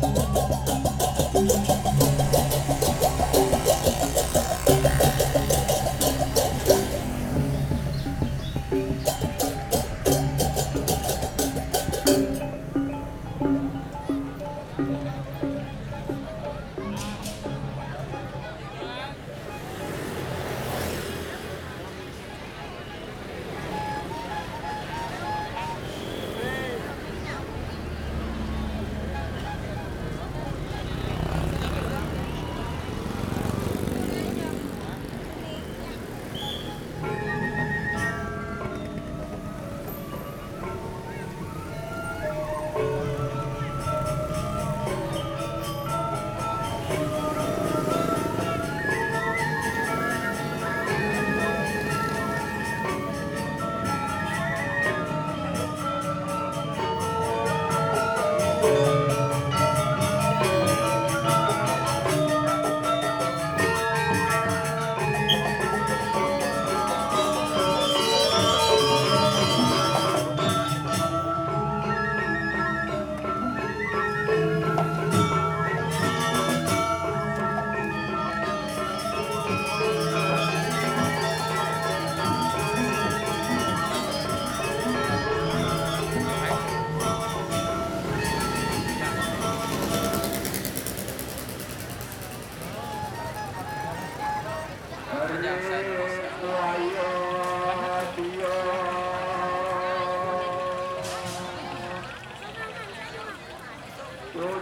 Boom, boom, boom. Ah,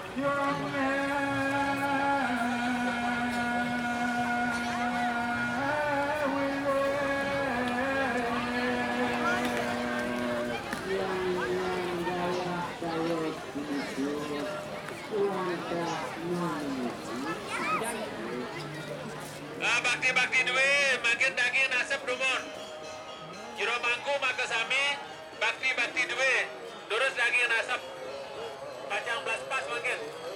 bakti-bakti duwe, makin daging nasib dumun. Jero mangku maka sami, bakti-bakti duwe, terus daging nasib. Kacang belas again.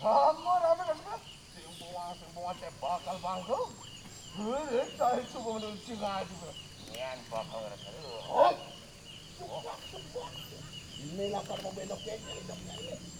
Samar apa kan? Sing bawa sing bawa teh bakal bangku. Hei, cah itu bawa dari Cina juga. Yang bakal kerja. Oh, ini lapar mau belok kiri, belok kiri.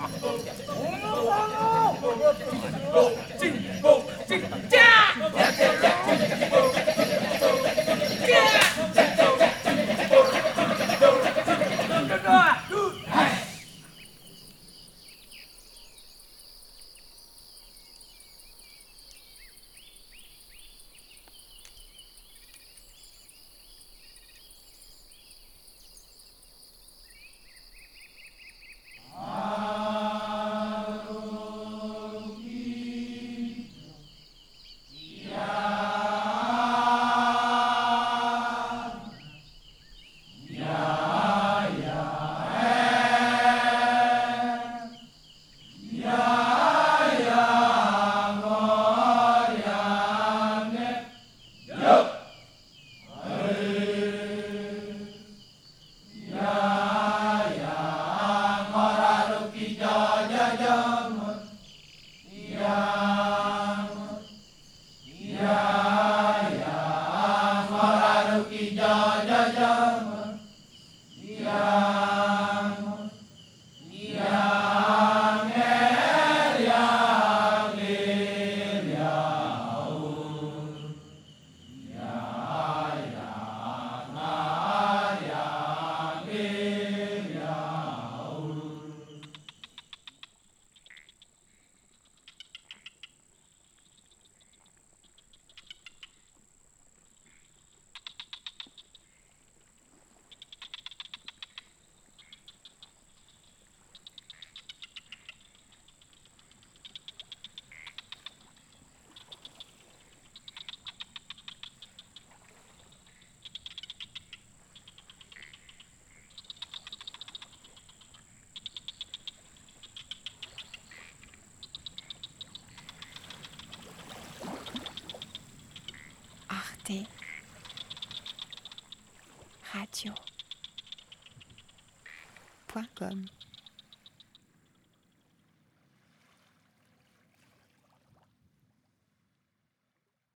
Jaya Jama Radio. Point com.